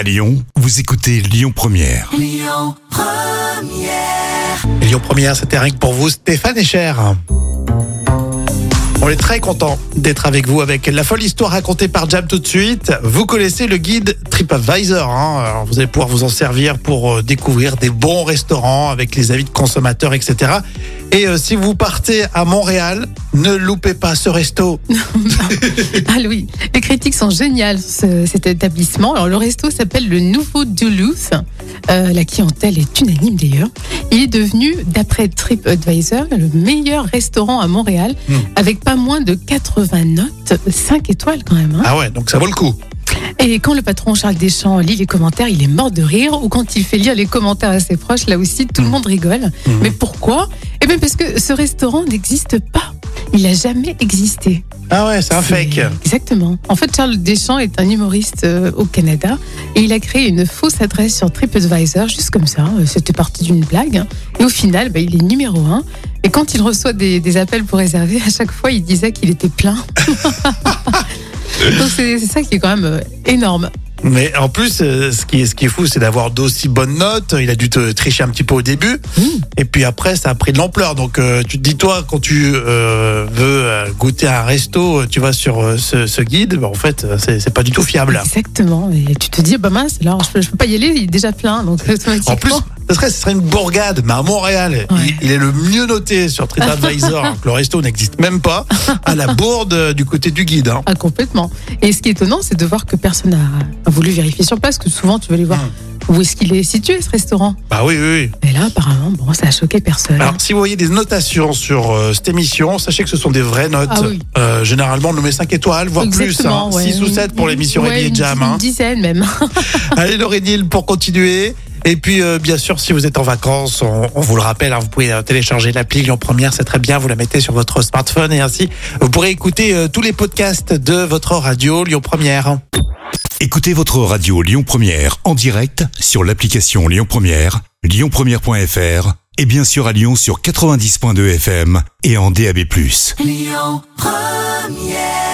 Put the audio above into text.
À Lyon, vous écoutez Lyon Première. Lyon Première, c'était rien que pour vous, Stéphane et Cher. On est très content d'être avec vous avec la folle histoire racontée par Jam tout de suite. Vous connaissez le guide TripAdvisor. Hein Alors vous allez pouvoir vous en servir pour euh, découvrir des bons restaurants avec les avis de consommateurs, etc. Et euh, si vous partez à Montréal, ne loupez pas ce resto. Ah oui, les critiques sont géniales sur ce- cet établissement. Alors le resto s'appelle le Nouveau Duluth. Euh, la clientèle est unanime d'ailleurs. Il est devenu, d'après TripAdvisor, le meilleur restaurant à Montréal, Hmm. avec pas moins de 80 notes, 5 étoiles quand même. hein. Ah ouais, donc ça vaut le coup. Et quand le patron Charles Deschamps lit les commentaires, il est mort de rire. Ou quand il fait lire les commentaires à ses proches, là aussi, tout le monde rigole. Mhm. Mais pourquoi? Eh bien parce que ce restaurant n'existe pas. Il n'a jamais existé. Ah ouais, c'est un fake. Exactement. En fait, Charles Deschamps est un humoriste euh, au Canada et il a créé une fausse adresse sur TripAdvisor, juste comme ça. Euh, C'était parti d'une blague. hein. Et au final, bah, il est numéro un. Et quand il reçoit des, des appels pour réserver, à chaque fois, il disait qu'il était plein. Donc c'est c'est ça qui est quand même euh, énorme. Mais en plus, euh, ce qui est, ce qui est fou, c'est d'avoir d'aussi bonnes notes. Il a dû te tricher un petit peu au début. Mmh. Et puis après, ça a pris de l'ampleur. Donc, euh, tu te dis, toi, quand tu euh, veux euh, goûter un resto, tu vas sur euh, ce, ce guide, bah, en fait, c'est pas du tout fiable. Exactement. Et tu te dis, bah mince, alors je peux, je peux pas y aller, il est déjà plein. Donc. En plus, ce serait, ce serait une bourgade, mais à Montréal, Ouais. il, il est le mieux noté sur TripAdvisor, que le resto n'existe même pas, à la bourde du côté du guide. hein. Ah, complètement. Et ce qui est étonnant, c'est de voir que personne n'a voulu vérifier sur place, que souvent tu veux aller voir Mmh. où est-ce qu'il est situé ce restaurant. Bah oui, oui, oui. Et là, apparemment, bon, ça a choqué personne. Alors, si vous voyez des notations sur euh, cette émission, sachez que ce sont des vraies notes. Ah oui. Euh, généralement, on nous met 5 étoiles, voire Exactement, plus. ouais. 6 ou 7 pour l'émission Ouais, Rémi et une Jam. hein. Une dizaine même. Allez, Laurénil, pour continuer. Et puis, euh, bien sûr, si vous êtes en vacances, on, on vous le rappelle, hein, vous pouvez euh, télécharger l'appli Lyon Première, c'est très bien. Vous la mettez sur votre smartphone et ainsi, vous pourrez écouter euh, tous les podcasts de votre radio Lyon Première. Écoutez votre radio Lyon Première en direct sur l'application Lyon Première, lyonpremière.fr et bien sûr à Lyon sur 90.2 FM et en DAB+. Lyon Première